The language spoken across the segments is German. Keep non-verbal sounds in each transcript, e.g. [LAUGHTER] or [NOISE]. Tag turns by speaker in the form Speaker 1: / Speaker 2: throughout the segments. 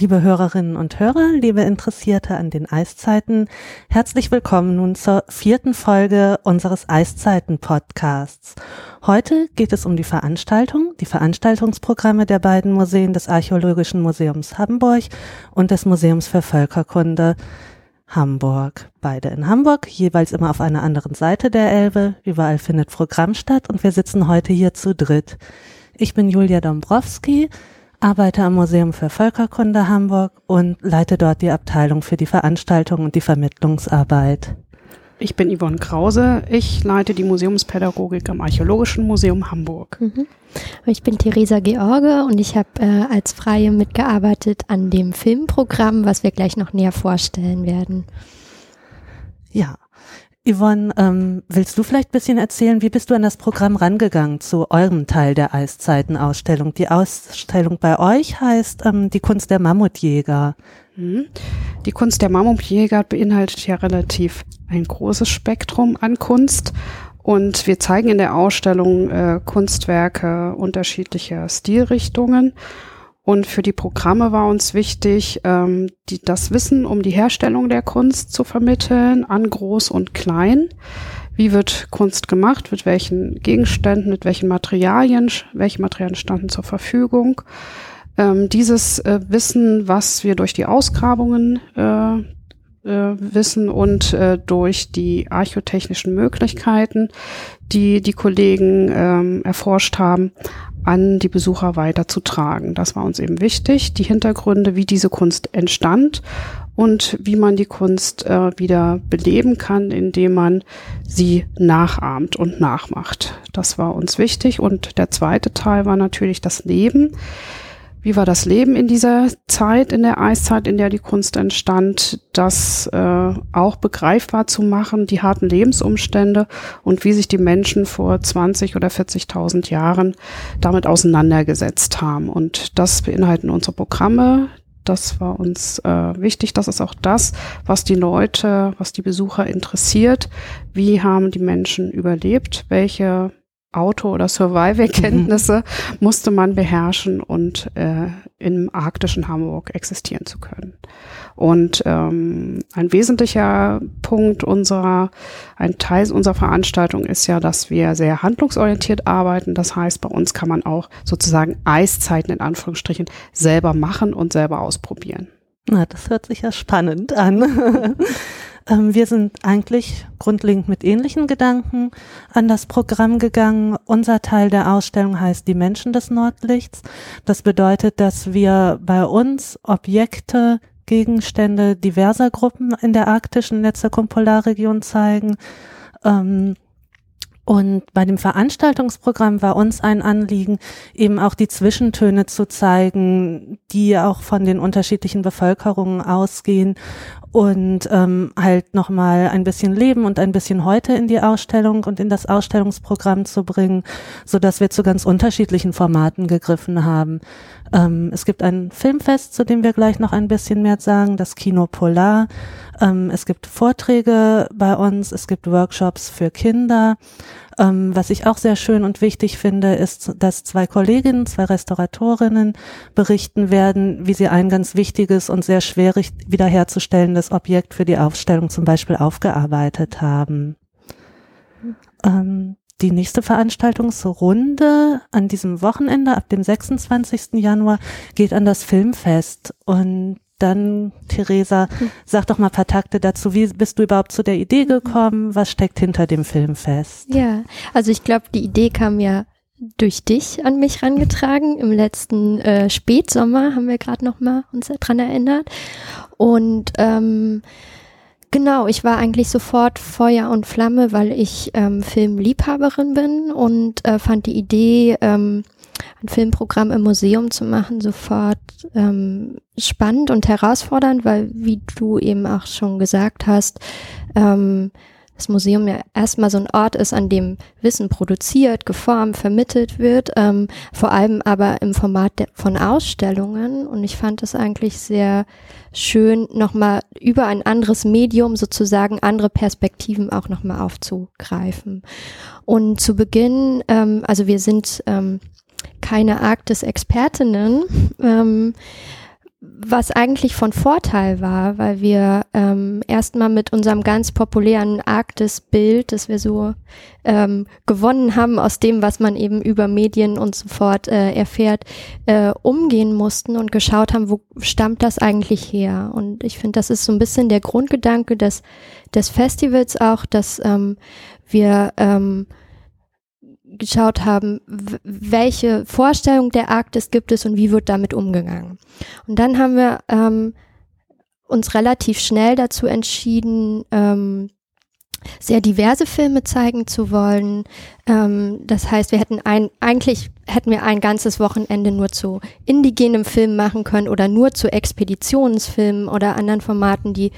Speaker 1: Liebe Hörerinnen und Hörer, liebe Interessierte an den Eiszeiten, herzlich willkommen nun zur vierten Folge unseres Eiszeiten-Podcasts. Heute geht es um die Veranstaltung, die Veranstaltungsprogramme der beiden Museen des Archäologischen Museums Hamburg und des Museums für Völkerkunde Hamburg. Beide in Hamburg, jeweils immer auf einer anderen Seite der Elbe. Überall findet Programm statt und wir sitzen heute hier zu dritt. Ich bin Julia Dombrowski, arbeite am Museum für Völkerkunde Hamburg und leite dort die Abteilung für die Veranstaltung und die Vermittlungsarbeit.
Speaker 2: Ich bin Yvonne Krause. Ich leite die Museumspädagogik am Archäologischen Museum Hamburg.
Speaker 3: Mhm. Ich bin Theresa George und ich habe äh, als Freie mitgearbeitet an dem Filmprogramm, was wir gleich noch näher vorstellen werden.
Speaker 1: Ja, Yvonne, ähm, willst du vielleicht ein bisschen erzählen, wie bist du an das Programm rangegangen zu eurem Teil der Eiszeitenausstellung? Die Ausstellung bei euch heißt ähm, Die Kunst der Mammutjäger.
Speaker 2: Mhm. Die Kunst der Mammutjäger beinhaltet ja relativ ein großes Spektrum an Kunst. Und wir zeigen in der Ausstellung äh, Kunstwerke unterschiedlicher Stilrichtungen. Und für die Programme war uns wichtig, ähm, die, das Wissen um die Herstellung der Kunst zu vermitteln an Groß und Klein. Wie wird Kunst gemacht? Mit welchen Gegenständen, mit welchen Materialien? Welche Materialien standen zur Verfügung? Ähm, dieses äh, Wissen, was wir durch die Ausgrabungen äh, äh, wissen und äh, durch die archotechnischen Möglichkeiten, die die Kollegen ähm, erforscht haben, an die Besucher weiterzutragen. Das war uns eben wichtig, die Hintergründe, wie diese Kunst entstand und wie man die Kunst äh, wieder beleben kann, indem man sie nachahmt und nachmacht. Das war uns wichtig. Und der zweite Teil war natürlich das Leben. Wie war das Leben in dieser Zeit, in der Eiszeit, in der die Kunst entstand, das äh, auch begreifbar zu machen, die harten Lebensumstände und wie sich die Menschen vor 20 oder 40.000 Jahren damit auseinandergesetzt haben. Und das beinhalten unsere Programme. Das war uns äh, wichtig. Das ist auch das, was die Leute, was die Besucher interessiert. Wie haben die Menschen überlebt? Welche Auto- oder Survival-Kenntnisse mhm. musste man beherrschen und äh, im arktischen Hamburg existieren zu können. Und ähm, ein wesentlicher Punkt unserer, ein Teil unserer Veranstaltung ist ja, dass wir sehr handlungsorientiert arbeiten. Das heißt, bei uns kann man auch sozusagen Eiszeiten in Anführungsstrichen selber machen und selber ausprobieren.
Speaker 1: Na, das hört sich ja spannend an. [LAUGHS] Ähm, wir sind eigentlich grundlegend mit ähnlichen Gedanken an das Programm gegangen. Unser Teil der Ausstellung heißt Die Menschen des Nordlichts. Das bedeutet, dass wir bei uns Objekte, Gegenstände diverser Gruppen in der arktischen Netzwerkpolarregion zeigen. Ähm, und bei dem Veranstaltungsprogramm war uns ein Anliegen, eben auch die Zwischentöne zu zeigen, die auch von den unterschiedlichen Bevölkerungen ausgehen und ähm, halt nochmal ein bisschen Leben und ein bisschen heute in die Ausstellung und in das Ausstellungsprogramm zu bringen, so dass wir zu ganz unterschiedlichen Formaten gegriffen haben. Ähm, es gibt ein Filmfest, zu dem wir gleich noch ein bisschen mehr sagen, das Kino Polar. Ähm, es gibt Vorträge bei uns, es gibt Workshops für Kinder. Ähm, was ich auch sehr schön und wichtig finde, ist, dass zwei Kolleginnen, zwei Restauratorinnen berichten werden, wie sie ein ganz wichtiges und sehr schwierig wiederherzustellendes Objekt für die Aufstellung zum Beispiel aufgearbeitet haben. Ähm, die nächste Veranstaltungsrunde an diesem Wochenende ab dem 26. Januar geht an das Filmfest und dann, Theresa, sag doch mal ein paar Takte dazu. Wie bist du überhaupt zu der Idee gekommen? Was steckt hinter dem Film fest?
Speaker 3: Ja, also ich glaube, die Idee kam ja durch dich an mich rangetragen. Im letzten äh, Spätsommer haben wir gerade noch mal uns daran erinnert. Und ähm, Genau, ich war eigentlich sofort Feuer und Flamme, weil ich ähm, Filmliebhaberin bin und äh, fand die Idee, ähm, ein Filmprogramm im Museum zu machen, sofort ähm, spannend und herausfordernd, weil, wie du eben auch schon gesagt hast, ähm, das Museum ja erstmal so ein Ort ist, an dem Wissen produziert, geformt, vermittelt wird, ähm, vor allem aber im Format von Ausstellungen. Und ich fand es eigentlich sehr schön, nochmal über ein anderes Medium sozusagen andere Perspektiven auch nochmal aufzugreifen. Und zu Beginn, ähm, also wir sind ähm, keine Arktis-Expertinnen, ähm, was eigentlich von Vorteil war, weil wir ähm, erstmal mit unserem ganz populären Arktis-Bild, das wir so ähm, gewonnen haben aus dem, was man eben über Medien und so fort äh, erfährt, äh, umgehen mussten und geschaut haben, wo stammt das eigentlich her? Und ich finde, das ist so ein bisschen der Grundgedanke des, des Festivals auch, dass ähm, wir ähm, geschaut haben, welche Vorstellung der Arktis gibt es und wie wird damit umgegangen. Und dann haben wir ähm, uns relativ schnell dazu entschieden, ähm, sehr diverse Filme zeigen zu wollen. Ähm, das heißt, wir hätten ein, eigentlich hätten wir ein ganzes Wochenende nur zu indigenem Film machen können oder nur zu Expeditionsfilmen oder anderen Formaten, die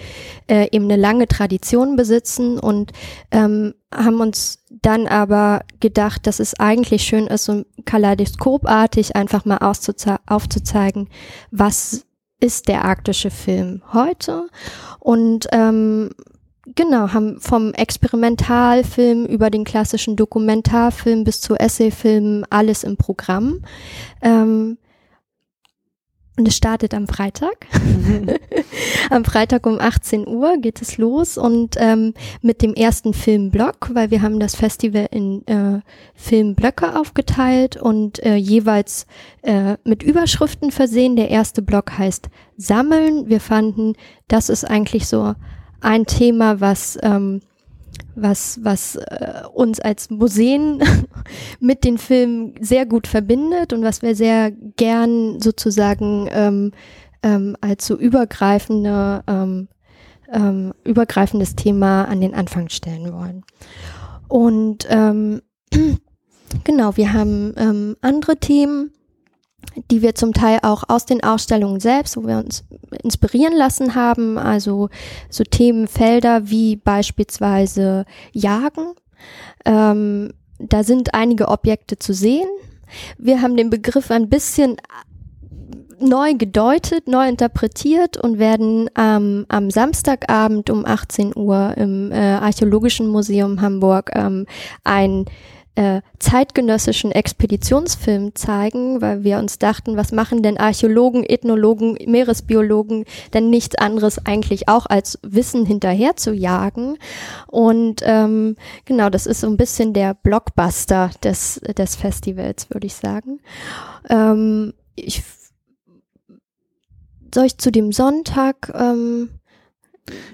Speaker 3: äh, eben eine lange Tradition besitzen und ähm, haben uns dann aber gedacht, dass es eigentlich schön ist, so kaleidoskopartig einfach mal aufzuzeigen, was ist der arktische Film heute und ähm, Genau, haben vom Experimentalfilm über den klassischen Dokumentarfilm bis zu Essayfilmen alles im Programm. Ähm, und es startet am Freitag. [LAUGHS] am Freitag um 18 Uhr geht es los und ähm, mit dem ersten Filmblock, weil wir haben das Festival in äh, Filmblöcke aufgeteilt und äh, jeweils äh, mit Überschriften versehen. Der erste Block heißt Sammeln. Wir fanden, das ist eigentlich so ein Thema, was ähm, was, was äh, uns als Museen [LAUGHS] mit den Filmen sehr gut verbindet und was wir sehr gern sozusagen ähm, ähm, als so übergreifende, ähm, ähm, übergreifendes Thema an den Anfang stellen wollen. Und ähm, [CLEARS THROAT] genau, wir haben ähm, andere Themen, die wir zum Teil auch aus den Ausstellungen selbst, wo wir uns inspirieren lassen haben, also so Themenfelder wie beispielsweise Jagen. Ähm, da sind einige Objekte zu sehen. Wir haben den Begriff ein bisschen neu gedeutet, neu interpretiert und werden ähm, am Samstagabend um 18 Uhr im äh, Archäologischen Museum Hamburg ähm, ein äh, zeitgenössischen Expeditionsfilm zeigen, weil wir uns dachten, was machen denn Archäologen, Ethnologen, Meeresbiologen denn nichts anderes eigentlich auch als Wissen hinterher zu jagen. Und ähm, genau, das ist so ein bisschen der Blockbuster des, des Festivals, würde ich sagen. Ähm, ich, soll ich zu dem Sonntag ähm,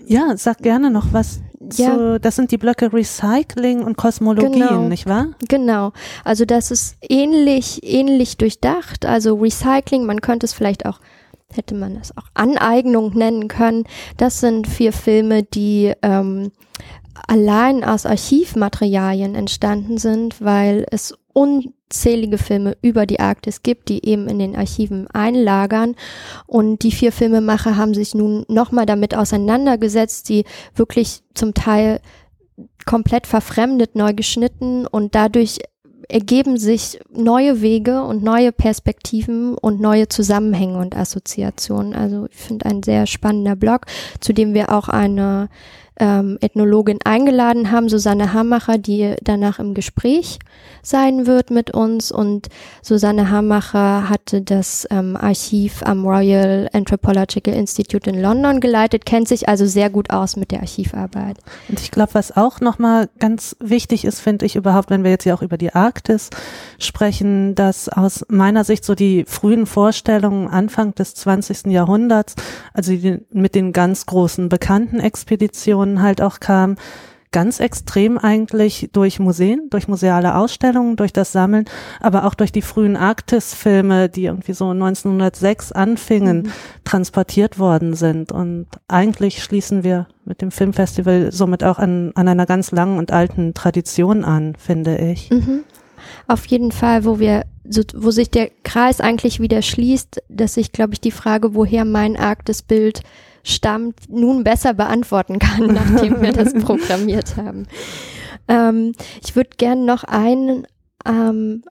Speaker 1: ja, sag gerne noch was ja. So, das sind die Blöcke Recycling und Kosmologien, genau. nicht wahr?
Speaker 3: Genau. Also das ist ähnlich, ähnlich durchdacht. Also Recycling, man könnte es vielleicht auch hätte man das auch Aneignung nennen können. Das sind vier Filme, die ähm, allein aus Archivmaterialien entstanden sind, weil es unzählige Filme über die Arktis gibt, die eben in den Archiven einlagern. Und die vier Filmemacher haben sich nun nochmal damit auseinandergesetzt, die wirklich zum Teil komplett verfremdet, neu geschnitten und dadurch ergeben sich neue Wege und neue Perspektiven und neue Zusammenhänge und Assoziationen. Also ich finde ein sehr spannender Blog, zu dem wir auch eine ähm, Ethnologin eingeladen haben, Susanne Hammacher, die danach im Gespräch sein wird mit uns. Und Susanne Hammacher hatte das ähm, Archiv am Royal Anthropological Institute in London geleitet, kennt sich also sehr gut aus mit der Archivarbeit.
Speaker 1: Und ich glaube, was auch nochmal ganz wichtig ist, finde ich überhaupt, wenn wir jetzt ja auch über die Arktis sprechen, dass aus meiner Sicht so die frühen Vorstellungen Anfang des 20. Jahrhunderts, also die, mit den ganz großen bekannten Expeditionen halt auch kam, ganz extrem eigentlich durch Museen, durch museale Ausstellungen, durch das Sammeln, aber auch durch die frühen Arktis-Filme, die irgendwie so 1906 anfingen, mhm. transportiert worden sind. Und eigentlich schließen wir mit dem Filmfestival somit auch an, an einer ganz langen und alten Tradition an, finde ich.
Speaker 3: Mhm. Auf jeden Fall, wo wir so, wo sich der Kreis eigentlich wieder schließt, dass sich, glaube ich, die Frage, woher mein Arktis-Bild stammt, nun besser beantworten kann, [LAUGHS] nachdem wir das programmiert haben. Ähm, ich würde gerne noch ein, ähm,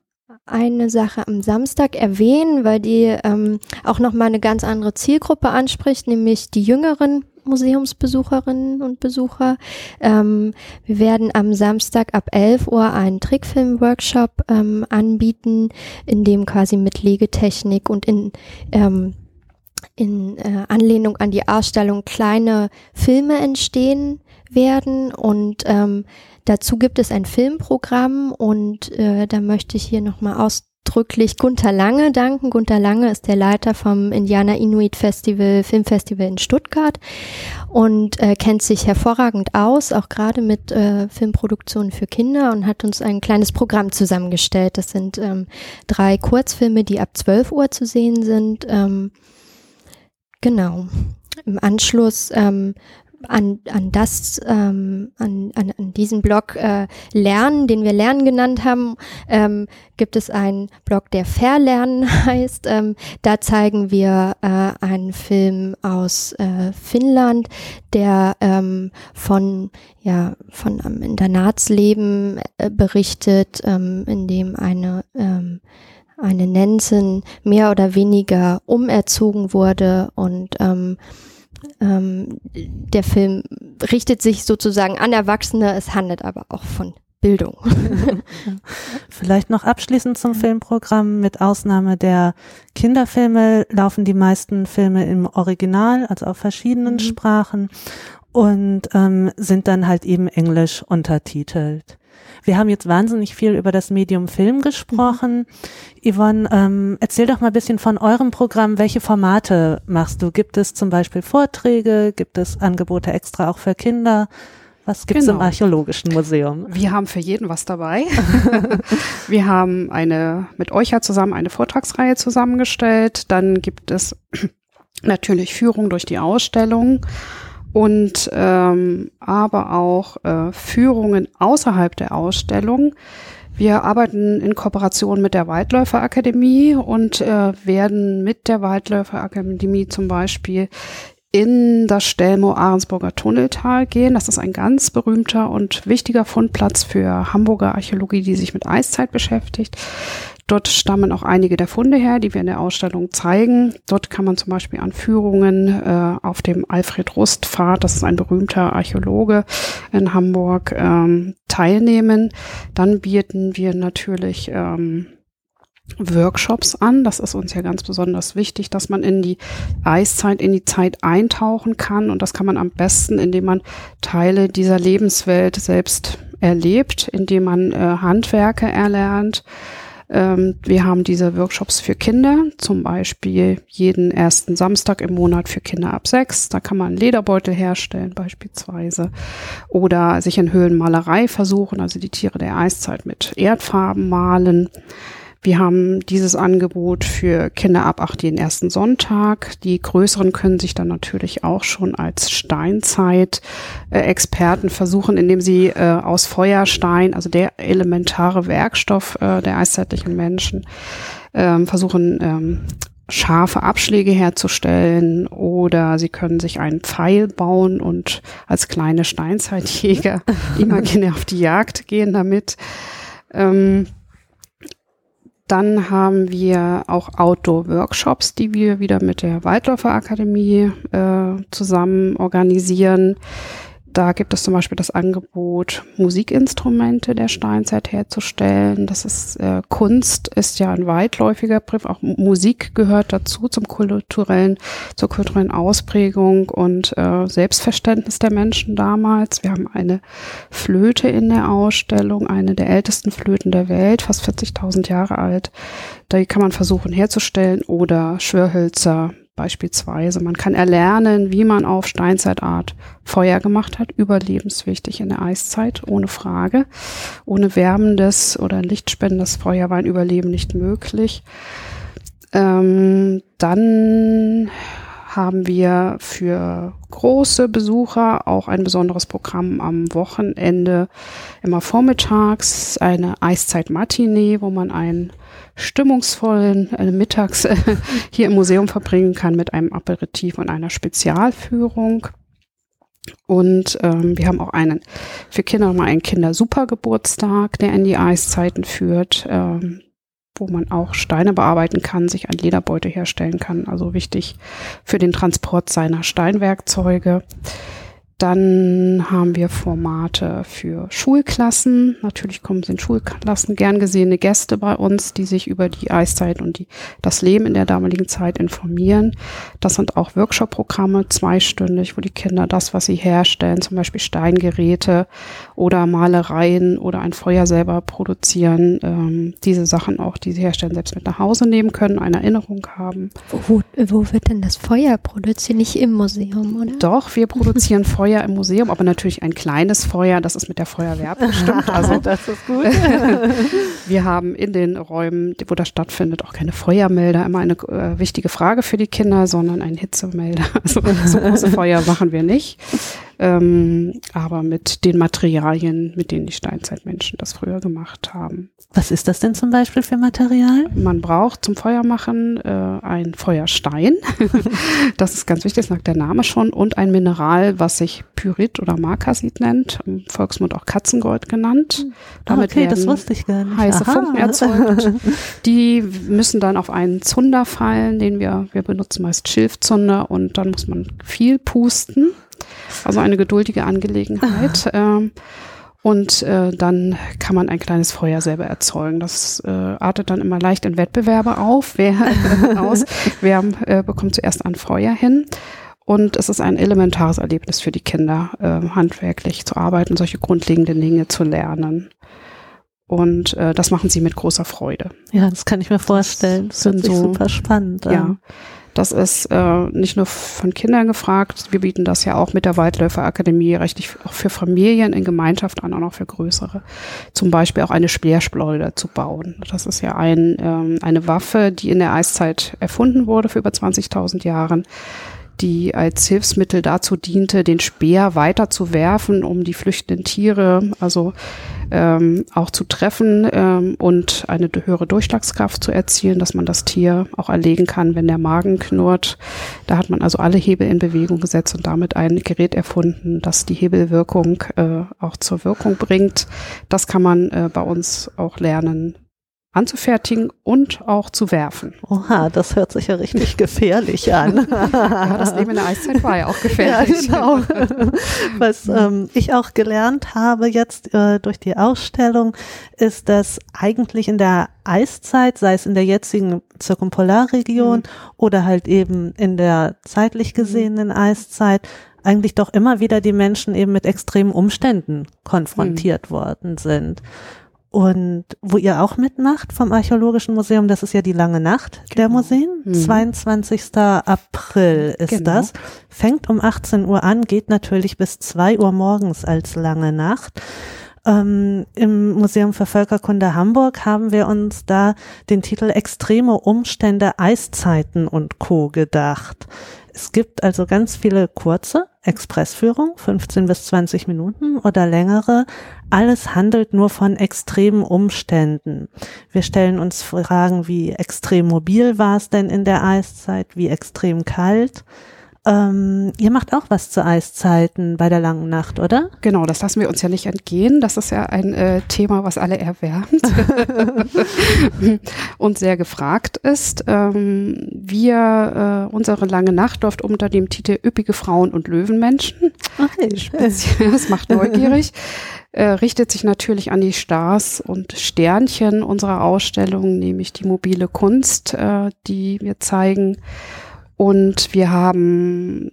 Speaker 3: eine Sache am Samstag erwähnen, weil die ähm, auch nochmal eine ganz andere Zielgruppe anspricht, nämlich die jüngeren Museumsbesucherinnen und Besucher. Ähm, wir werden am Samstag ab 11 Uhr einen Trickfilm-Workshop ähm, anbieten, in dem quasi mit Legetechnik und in ähm, in äh, Anlehnung an die Ausstellung kleine Filme entstehen werden und ähm, dazu gibt es ein Filmprogramm und äh, da möchte ich hier nochmal ausdrücklich Gunther Lange danken. Gunther Lange ist der Leiter vom Indianer Inuit Festival, Filmfestival in Stuttgart und äh, kennt sich hervorragend aus, auch gerade mit äh, Filmproduktionen für Kinder und hat uns ein kleines Programm zusammengestellt. Das sind ähm, drei Kurzfilme, die ab 12 Uhr zu sehen sind. Ähm, genau. Im Anschluss ähm, an, an das, ähm, an, an, an diesen Blog äh, Lernen, den wir Lernen genannt haben, ähm, gibt es einen Blog, der Verlernen [LAUGHS] heißt. Ähm, da zeigen wir äh, einen Film aus äh, Finnland, der ähm, von ja von einem Internatsleben äh, berichtet, ähm, in dem eine ähm, eine Nensin mehr oder weniger umerzogen wurde und ähm, ähm, der Film richtet sich sozusagen an Erwachsene, es handelt aber auch von Bildung. [LAUGHS]
Speaker 1: Vielleicht noch abschließend zum Filmprogramm. Mit Ausnahme der Kinderfilme laufen die meisten Filme im Original, also auf verschiedenen mhm. Sprachen und ähm, sind dann halt eben englisch untertitelt. Wir haben jetzt wahnsinnig viel über das Medium Film gesprochen. Mhm. Yvonne, ähm, erzähl doch mal ein bisschen von eurem Programm. Welche Formate machst du? Gibt es zum Beispiel Vorträge? Gibt es Angebote extra auch für Kinder? Was gibt es genau. im Archäologischen Museum?
Speaker 2: Wir haben für jeden was dabei. [LAUGHS] wir haben eine mit euch ja zusammen eine Vortragsreihe zusammengestellt. Dann gibt es [CLEARS THROAT] natürlich Führung durch die Ausstellung und ähm, aber auch äh, Führungen außerhalb der Ausstellung. Wir arbeiten in Kooperation mit der Waldläufer Akademie und äh, werden mit der Waldläufer Akademie zum Beispiel in das Stelmo-Ahrensburger Tunneltal gehen. Das ist ein ganz berühmter und wichtiger Fundplatz für Hamburger Archäologie, die sich mit Eiszeit beschäftigt. Dort stammen auch einige der Funde her, die wir in der Ausstellung zeigen. Dort kann man zum Beispiel an Führungen äh, auf dem Alfred Rust Pfad, das ist ein berühmter Archäologe in Hamburg, ähm, teilnehmen. Dann bieten wir natürlich ähm, Workshops an. Das ist uns ja ganz besonders wichtig, dass man in die Eiszeit, in die Zeit eintauchen kann. Und das kann man am besten, indem man Teile dieser Lebenswelt selbst erlebt, indem man äh, Handwerke erlernt, ähm, wir haben diese Workshops für Kinder, zum Beispiel jeden ersten Samstag im Monat für Kinder ab sechs. Da kann man Lederbeutel herstellen beispielsweise oder sich in Höhlenmalerei versuchen, also die Tiere der Eiszeit mit Erdfarben malen. Wir haben dieses Angebot für Kinder ab acht den ersten Sonntag. Die größeren können sich dann natürlich auch schon als Steinzeit-Experten versuchen, indem sie äh, aus Feuerstein, also der elementare Werkstoff äh, der eiszeitlichen Menschen, ähm, versuchen, ähm, scharfe Abschläge herzustellen oder sie können sich einen Pfeil bauen und als kleine Steinzeitjäger imaginär auf die Jagd gehen damit. Ähm, dann haben wir auch Outdoor-Workshops, die wir wieder mit der Waldläufer Akademie äh, zusammen organisieren. Da gibt es zum Beispiel das Angebot, Musikinstrumente der Steinzeit herzustellen. Das ist äh, Kunst, ist ja ein weitläufiger Begriff. Auch Musik gehört dazu zum kulturellen, zur kulturellen Ausprägung und äh, Selbstverständnis der Menschen damals. Wir haben eine Flöte in der Ausstellung, eine der ältesten Flöten der Welt, fast 40.000 Jahre alt. Da kann man versuchen herzustellen oder Schwörhölzer beispielsweise. Man kann erlernen, wie man auf Steinzeitart Feuer gemacht hat, überlebenswichtig in der Eiszeit, ohne Frage. Ohne wärmendes oder lichtspendendes Feuer war ein Überleben nicht möglich. Ähm, dann haben wir für große Besucher auch ein besonderes Programm am Wochenende, immer vormittags, eine Eiszeit-Matinee, wo man ein stimmungsvollen äh, Mittags äh, [LAUGHS] hier im Museum verbringen kann mit einem Aperitif und einer Spezialführung. Und ähm, wir haben auch einen für Kinder nochmal einen Kindersupergeburtstag, der in die Eiszeiten führt, ähm, wo man auch Steine bearbeiten kann, sich ein Lederbeutel herstellen kann. Also wichtig für den Transport seiner Steinwerkzeuge. Dann haben wir Formate für Schulklassen. Natürlich kommen in Schulklassen gern gesehene Gäste bei uns, die sich über die Eiszeit und die, das Leben in der damaligen Zeit informieren. Das sind auch Workshop-Programme, zweistündig, wo die Kinder das, was sie herstellen, zum Beispiel Steingeräte oder Malereien oder ein Feuer selber produzieren, ähm, diese Sachen auch, die sie herstellen, selbst mit nach Hause nehmen können, eine Erinnerung haben.
Speaker 3: Wo, wo wird denn das Feuer produziert? Nicht im Museum, oder?
Speaker 2: Doch, wir produzieren Feuer [LAUGHS] Feuer im Museum, aber natürlich ein kleines Feuer. Das ist mit der Feuerwehr bestimmt. [LAUGHS] Also
Speaker 1: das ist gut. [LAUGHS]
Speaker 2: wir haben in den Räumen, wo das stattfindet, auch keine Feuermelder. Immer eine äh, wichtige Frage für die Kinder, sondern ein Hitzemelder. [LAUGHS] Also so große Feuer machen wir nicht ähm, aber mit den Materialien, mit denen die Steinzeitmenschen das früher gemacht haben.
Speaker 1: Was ist das denn zum Beispiel für Material?
Speaker 2: Man braucht zum Feuermachen äh, ein Feuerstein. [LAUGHS] das ist ganz wichtig, das sagt der Name schon, und ein Mineral, was sich Pyrit oder Markasit nennt, im Volksmund auch Katzengold genannt.
Speaker 1: Damit okay, das wusste ich gar nicht.
Speaker 2: heiße Aha. Funken erzeugt. Die müssen dann auf einen Zunder fallen, den wir, wir benutzen meist Schilfzunder und dann muss man viel pusten. Also eine geduldige Angelegenheit. [LAUGHS] Ähm, und äh, dann kann man ein kleines Feuer selber erzeugen. Das äh, artet dann immer leicht in Wettbewerbe auf. Wer, [LAUGHS] [LAUGHS] aus, wer äh, bekommt zuerst ein Feuer hin? Und es ist ein elementares Erlebnis für die Kinder, äh, handwerklich zu arbeiten, solche grundlegenden Dinge zu lernen. Und äh, das machen sie mit großer Freude.
Speaker 1: Ja, das kann ich mir vorstellen. Das, das ist so, super spannend.
Speaker 2: Ja. Das ist äh, nicht nur von Kindern gefragt, wir bieten das ja auch mit der Waldläufer Akademie richtig auch für Familien in Gemeinschaft an, auch noch für größere. Zum Beispiel auch eine Speerschleuder zu bauen. Das ist ja ein, ähm, eine Waffe, die in der Eiszeit erfunden wurde für über 20.000 Jahren die als Hilfsmittel dazu diente, den Speer weiter zu werfen, um die flüchtenden Tiere also ähm, auch zu treffen ähm, und eine höhere Durchschlagskraft zu erzielen, dass man das Tier auch erlegen kann, wenn der Magen knurrt. Da hat man also alle Hebel in Bewegung gesetzt und damit ein Gerät erfunden, das die Hebelwirkung äh, auch zur Wirkung bringt. Das kann man äh, bei uns auch lernen, anzufertigen und auch zu werfen.
Speaker 1: Oha, das hört sich ja richtig [LAUGHS] gefährlich an.
Speaker 2: ja, das Leben in der Eiszeit war ja auch [LAUGHS] gefährlich. Ja, genau. [LAUGHS]
Speaker 1: Was ähm, ich auch gelernt habe jetzt äh, durch die Ausstellung, ist, dass eigentlich in der Eiszeit, sei es in der jetzigen Zirkumpolarregion mhm. oder halt eben in der zeitlich gesehenen Eiszeit, eigentlich doch immer wieder die Menschen eben mit extremen Umständen konfrontiert mhm. worden sind. Und wo ihr auch mitmacht vom Archäologischen Museum, das ist ja die lange Nacht genau. der Museen. Mhm. 22. April ist genau. das. Fängt um 18 Uhr an, geht natürlich bis 2 Uhr morgens als lange Nacht. Ähm, Im Museum für Völkerkunde Hamburg haben wir uns da den Titel Extreme Umstände, Eiszeiten und Co. gedacht. Es gibt also ganz viele kurze Expressführungen, 15 bis 20 Minuten oder längere. Alles handelt nur von extremen Umständen. Wir stellen uns Fragen wie extrem mobil war es denn in der Eiszeit, wie extrem kalt. Ähm, ihr macht auch was zu Eiszeiten bei der langen Nacht, oder?
Speaker 2: Genau, das lassen wir uns ja nicht entgehen. Das ist ja ein äh, Thema, was alle erwärmt [LAUGHS] und sehr gefragt ist. Ähm, wir, äh, unsere lange Nacht läuft unter dem Titel Üppige Frauen und Löwenmenschen. Okay. das macht neugierig. Äh, richtet sich natürlich an die Stars und Sternchen unserer Ausstellung, nämlich die mobile Kunst, äh, die wir zeigen. Und wir haben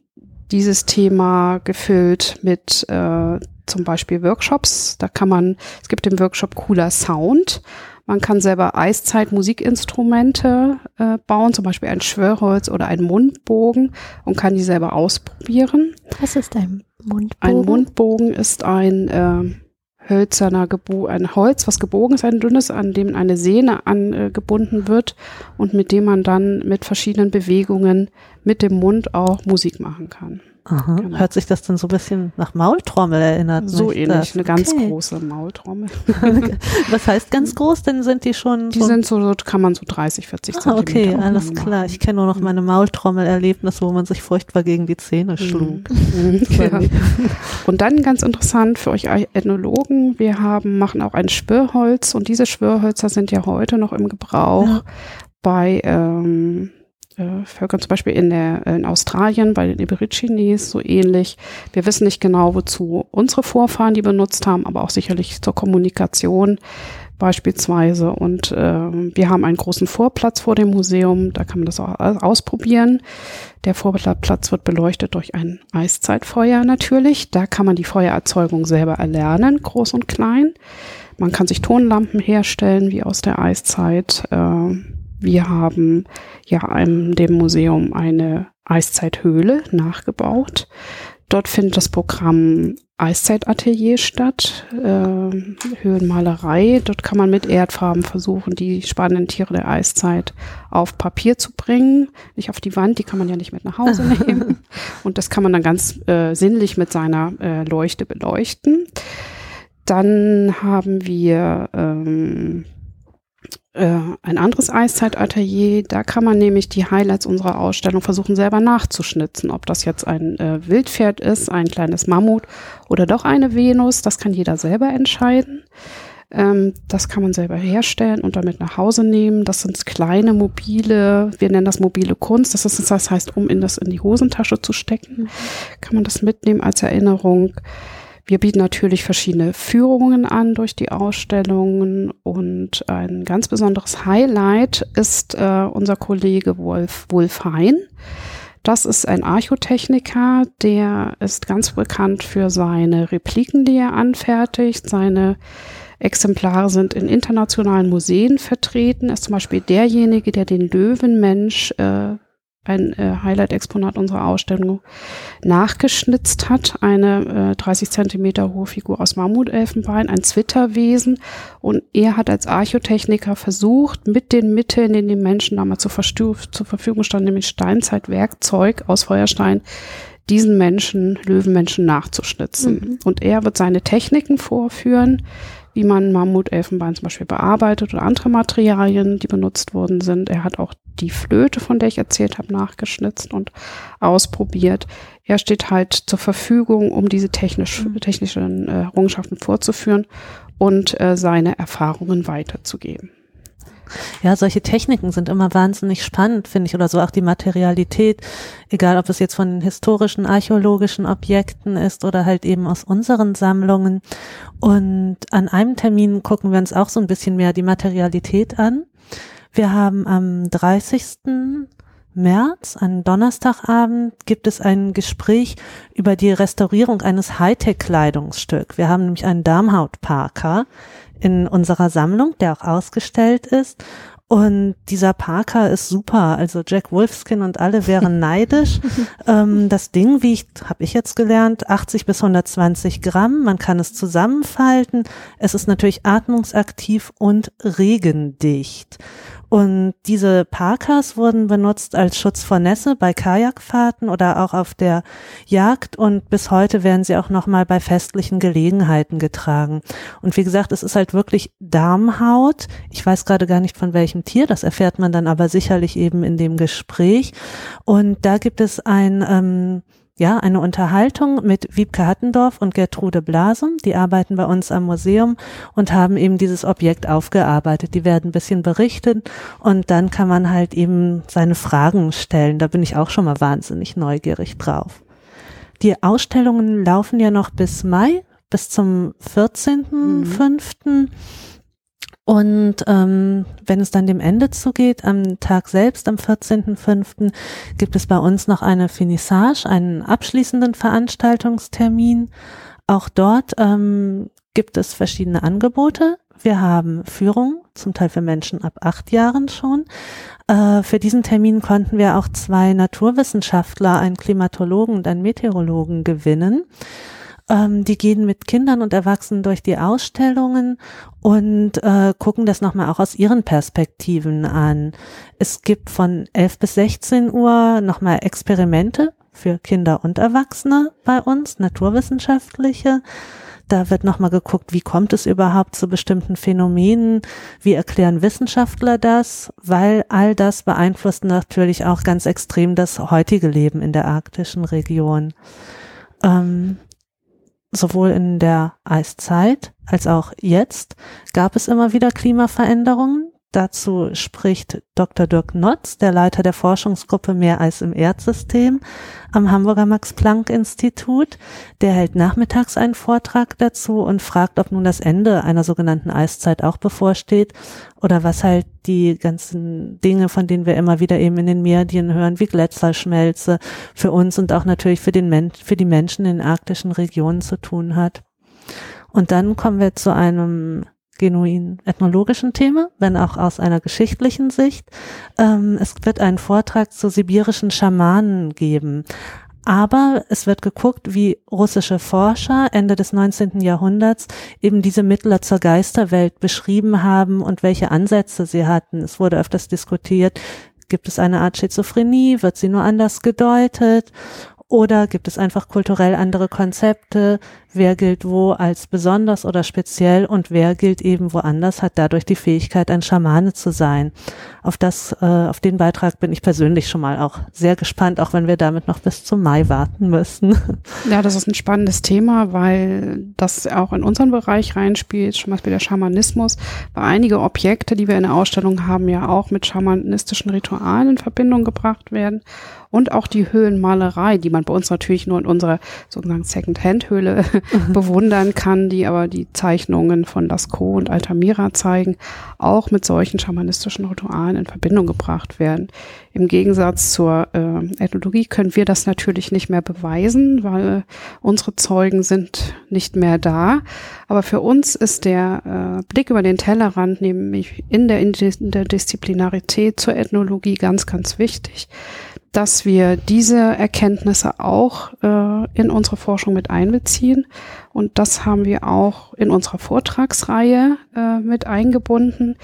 Speaker 2: dieses Thema gefüllt mit äh, zum Beispiel Workshops. Da kann man, es gibt den Workshop Cooler Sound. Man kann selber Eiszeit-Musikinstrumente äh, bauen, zum Beispiel ein Schwörholz oder einen Mundbogen und kann die selber ausprobieren.
Speaker 3: Was ist ein Mundbogen?
Speaker 2: Ein Mundbogen ist ein äh, hölzerner Gebo ein Holz, was gebogen ist, ein dünnes, an dem eine Sehne angebunden wird und mit dem man dann mit verschiedenen Bewegungen mit dem Mund auch Musik machen kann.
Speaker 1: Aha. Genau. Hört sich das dann so ein bisschen nach Maultrommel erinnert?
Speaker 2: So ähnlich, das? eine ganz okay. große Maultrommel. [LAUGHS]
Speaker 1: Was heißt ganz groß? Denn sind die schon?
Speaker 2: Die so sind so, kann man so 30, 40
Speaker 1: ah, Okay, alles klar. Ich kenne nur noch meine Maultrommel-Erlebnis, wo man sich furchtbar gegen die Zähne mhm. schlug.
Speaker 2: Mhm. [LAUGHS] ja. Und dann ganz interessant für euch Ethnologen, wir haben, machen auch ein Schwirrholz und diese Schwirrhölzer sind ja heute noch im Gebrauch ja. bei ähm, äh, Völkern, zum Beispiel in, der, in Australien bei den Aborigines so ähnlich. Wir wissen nicht genau, wozu unsere Vorfahren die benutzt haben, aber auch sicherlich zur Kommunikation beispielsweise. Und äh, wir haben einen großen Vorplatz vor dem Museum, da kann man das auch ausprobieren. Der Vorplatz wird beleuchtet durch ein Eiszeitfeuer natürlich. Da kann man die Feuererzeugung selber erlernen, groß und klein. Man kann sich Tonlampen herstellen, wie aus der Eiszeit. Äh, wir haben ja in dem Museum eine Eiszeithöhle nachgebaut. Dort findet das Programm Eiszeitatelier statt, äh, Höhenmalerei. Dort kann man mit Erdfarben versuchen, die spannenden Tiere der Eiszeit auf Papier zu bringen. Nicht auf die Wand, die kann man ja nicht mit nach Hause [LAUGHS] nehmen. Und das kann man dann ganz äh, sinnlich mit seiner äh, Leuchte beleuchten. Dann haben wir ähm, äh, ein anderes Eiszeitatelier. Da kann man nämlich die Highlights unserer Ausstellung versuchen selber nachzuschnitzen. Ob das jetzt ein äh, Wildpferd ist, ein kleines Mammut oder doch eine Venus, das kann jeder selber entscheiden. Ähm, das kann man selber herstellen und damit nach Hause nehmen. Das sind kleine mobile, wir nennen das mobile Kunst. Das, ist, das heißt, um in das in die Hosentasche zu stecken, kann man das mitnehmen als Erinnerung. Wir bieten natürlich verschiedene Führungen an durch die Ausstellungen und ein ganz besonderes Highlight ist äh, unser Kollege Wolf, Wolf Hein. Das ist ein Archotechniker, der ist ganz bekannt für seine Repliken, die er anfertigt. Seine Exemplare sind in internationalen Museen vertreten. Er ist zum Beispiel derjenige, der den Löwenmensch äh, ein äh, Highlight-Exponat unserer Ausstellung nachgeschnitzt hat. Eine äh, 30 Zentimeter hohe Figur aus Mammutelfenbein, ein Zwitterwesen. Und er hat als Archotechniker versucht, mit den Mitteln, die den Menschen damals zur, zur Verfügung standen, nämlich Steinzeitwerkzeug aus Feuerstein, diesen Menschen, Löwenmenschen nachzuschnitzen. Mhm. Und er wird seine Techniken vorführen, wie man Mammutelfenbein zum Beispiel bearbeitet oder andere Materialien, die benutzt worden sind. Er hat auch die Flöte, von der ich erzählt habe, nachgeschnitzt und ausprobiert. Er steht halt zur Verfügung, um diese technisch, mhm. technischen äh, Errungenschaften vorzuführen und äh, seine Erfahrungen weiterzugeben.
Speaker 1: Ja, solche Techniken sind immer wahnsinnig spannend, finde ich, oder so auch die Materialität, egal ob es jetzt von historischen, archäologischen Objekten ist oder halt eben aus unseren Sammlungen. Und an einem Termin gucken wir uns auch so ein bisschen mehr die Materialität an. Wir haben am 30. März, an Donnerstagabend, gibt es ein Gespräch über die Restaurierung eines Hightech-Kleidungsstück. Wir haben nämlich einen Darmhautparker, in unserer Sammlung, der auch ausgestellt ist. Und dieser Parker ist super. Also Jack Wolfskin und alle wären [LAUGHS] neidisch. ähm, das Ding wiegt, habe ich jetzt gelernt, 80 bis 120 Gramm. Man kann es zusammenfalten. Es ist natürlich atmungsaktiv und regendicht. Und diese Parkas wurden benutzt als Schutz vor Nässe bei Kajakfahrten oder auch auf der Jagd und bis heute werden sie auch nochmal bei festlichen Gelegenheiten getragen. Und wie gesagt, es ist halt wirklich Darmhaut. Ich weiß gerade gar nicht von welchem Tier, das erfährt man dann aber sicherlich eben in dem Gespräch. Und da gibt es ein ähm, ja, eine Unterhaltung mit Wiebke Hattendorf und Gertrude Blasum. Die arbeiten bei uns am Museum und haben eben dieses Objekt aufgearbeitet. Die werden ein bisschen berichtet und dann kann man halt eben seine Fragen stellen. Da bin ich auch schon mal wahnsinnig neugierig drauf. Die Ausstellungen laufen ja noch bis Mai, bis zum 14.05. Mhm. Und ähm, wenn es dann dem Ende zugeht, am Tag selbst, am 14.05., gibt es bei uns noch eine Finissage, einen abschließenden Veranstaltungstermin. Auch dort ähm, gibt es verschiedene Angebote. Wir haben Führung, zum Teil für Menschen ab acht Jahren schon. Äh, für diesen Termin konnten wir auch zwei Naturwissenschaftler, einen Klimatologen und einen Meteorologen gewinnen. Ähm, die gehen mit Kindern und Erwachsenen durch die Ausstellungen und äh, gucken das nochmal auch aus ihren Perspektiven an. Es gibt von 11 bis 16 Uhr nochmal Experimente für Kinder und Erwachsene bei uns, naturwissenschaftliche. Da wird nochmal geguckt, wie kommt es überhaupt zu bestimmten Phänomenen? Wie erklären Wissenschaftler das? Weil all das beeinflusst natürlich auch ganz extrem das heutige Leben in der arktischen Region. Ähm, sowohl in der Eiszeit als auch jetzt gab es immer wieder Klimaveränderungen. Dazu spricht Dr. Dirk Notz, der Leiter der Forschungsgruppe Mehr als im Erdsystem am Hamburger Max-Planck-Institut. Der hält nachmittags einen Vortrag dazu und fragt, ob nun das Ende einer sogenannten Eiszeit auch bevorsteht oder was halt die ganzen Dinge, von denen wir immer wieder eben in den Medien hören, wie Gletscherschmelze für uns und auch natürlich für den Men für die Menschen in arktischen Regionen zu tun hat. Und dann kommen wir zu einem genuin ethnologischen Thema, wenn auch aus einer geschichtlichen Sicht. Ähm, es wird einen Vortrag zu sibirischen Schamanen geben. Aber es wird geguckt, wie russische Forscher Ende des 19. Jahrhunderts eben diese Mittler zur Geisterwelt beschrieben haben und welche Ansätze sie hatten. Es wurde öfters diskutiert, gibt es eine Art Schizophrenie, wird sie nur anders gedeutet oder gibt es einfach kulturell andere Konzepte? Wer gilt wo als besonders oder speziell und wer gilt eben woanders, hat dadurch die Fähigkeit, ein Schamane zu sein. Auf das, äh, auf den Beitrag bin ich persönlich schon mal auch sehr gespannt, auch wenn wir damit noch bis zum Mai warten müssen. [LAUGHS]
Speaker 2: Ja, das ist ein spannendes Thema, weil das auch in unseren Bereich reinspielt, zum Beispiel der Schamanismus, weil einige Objekte, die wir in der Ausstellung haben, ja auch mit schamanistischen Ritualen in Verbindung gebracht werden und auch die Höhlenmalerei, die man bei uns natürlich nur in unserer sogenannten Second-Hand-Höhle [LAUGHS] bewundern kann, die aber die Zeichnungen von Lascaux und Altamira zeigen, auch mit solchen schamanistischen Ritualen in Verbindung gebracht werden. Im Gegensatz zur äh, Ethnologie können wir das natürlich nicht mehr beweisen, weil unsere Zeugen sind nicht mehr da. Aber für uns ist der äh, Blick über den Tellerrand, nämlich in der Interdisziplinarität zur Ethnologie ganz, ganz wichtig dass wir diese Erkenntnisse auch äh, in unsere Forschung mit einbeziehen. Und das haben wir auch in unserer Vortragsreihe äh, mit eingebunden.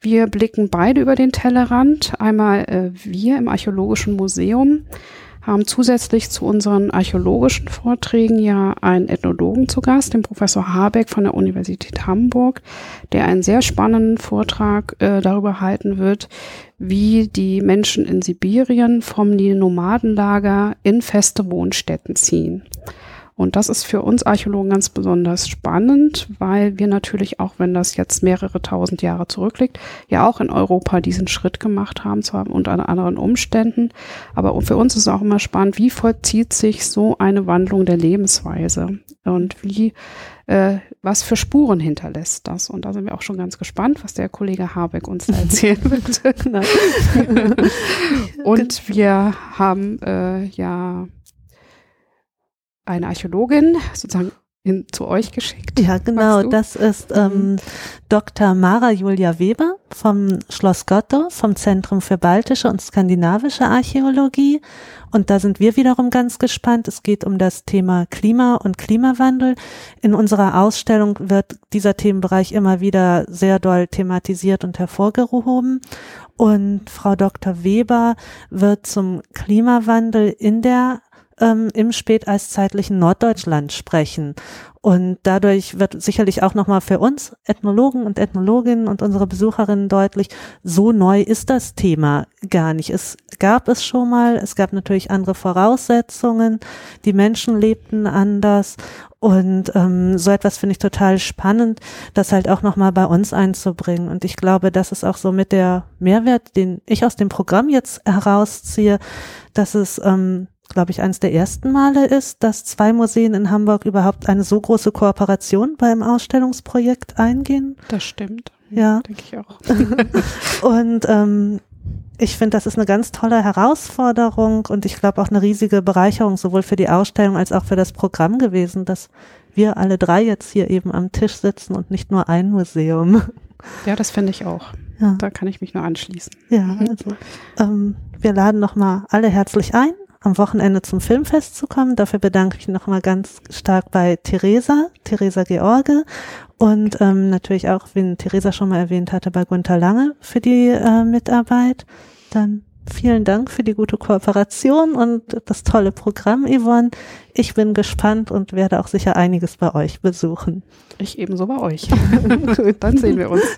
Speaker 2: Wir blicken beide über den Tellerrand. Einmal äh, wir im Archäologischen Museum haben zusätzlich zu unseren archäologischen Vorträgen ja einen Ethnologen zu Gast, den Professor Habeck von der Universität Hamburg, der einen sehr spannenden Vortrag äh, darüber halten wird, wie die Menschen in Sibirien vom Nomadenlager in feste Wohnstätten ziehen. Und das ist für uns Archäologen ganz besonders spannend, weil wir natürlich auch, wenn das jetzt mehrere tausend Jahre zurückliegt, ja auch in Europa diesen Schritt gemacht haben, zwar unter anderen Umständen. Aber für uns ist auch immer spannend, wie vollzieht sich so eine Wandlung der Lebensweise und wie äh, was für Spuren hinterlässt das. Und da sind wir auch schon ganz gespannt, was der Kollege Habeck uns da [LAUGHS] erzählen wird. [LAUGHS] [LAUGHS] und wir haben äh, ja eine Archäologin sozusagen in, zu euch geschickt.
Speaker 1: Ja, genau. Das ist ähm, mhm. Dr. Mara Julia Weber vom Schloss Gottorf, vom Zentrum für baltische und skandinavische Archäologie. Und da sind wir wiederum ganz gespannt. Es geht um das Thema Klima und Klimawandel. In unserer Ausstellung wird dieser Themenbereich immer wieder sehr doll thematisiert und hervorgehoben. Und Frau Dr. Weber wird zum Klimawandel in der ähm, im späteiszeitlichen Norddeutschland sprechen. Und dadurch wird sicherlich auch nochmal für uns Ethnologen und Ethnologinnen und unsere Besucherinnen deutlich, so neu ist das Thema gar nicht. Es gab es schon mal, es gab natürlich andere Voraussetzungen, die Menschen lebten anders und ähm, so etwas finde ich total spannend, das halt auch nochmal bei uns einzubringen. Und ich glaube, das ist auch so mit der Mehrwert, den ich aus dem Programm jetzt herausziehe, dass es ähm, glaube ich, eines der ersten Male ist, dass zwei Museen in Hamburg überhaupt eine so große Kooperation beim Ausstellungsprojekt eingehen.
Speaker 2: Das stimmt.
Speaker 1: Ja. Denke ich auch. [LAUGHS] und ähm, ich finde, das ist eine ganz tolle Herausforderung und ich glaube auch eine riesige Bereicherung sowohl für die Ausstellung als auch für das Programm gewesen, dass wir alle drei jetzt hier eben am Tisch sitzen und nicht nur ein Museum. [LAUGHS]
Speaker 2: Ja, das finde ich auch. Ja. Da kann ich mich nur anschließen.
Speaker 1: Ja, mhm. also ähm, wir laden nochmal alle herzlich ein am Wochenende zum Filmfest zu kommen. Dafür bedanke ich mich nochmal ganz stark bei Theresa, Theresa George und ähm, natürlich auch, wie Theresa schon mal erwähnt hatte, bei Gunther Lange für die äh, Mitarbeit. Dann vielen Dank für die gute Kooperation und das tolle Programm, Yvonne. Ich bin gespannt und werde auch sicher einiges bei euch besuchen.
Speaker 2: Ich ebenso bei euch. [LAUGHS] Dann sehen wir uns. [LAUGHS]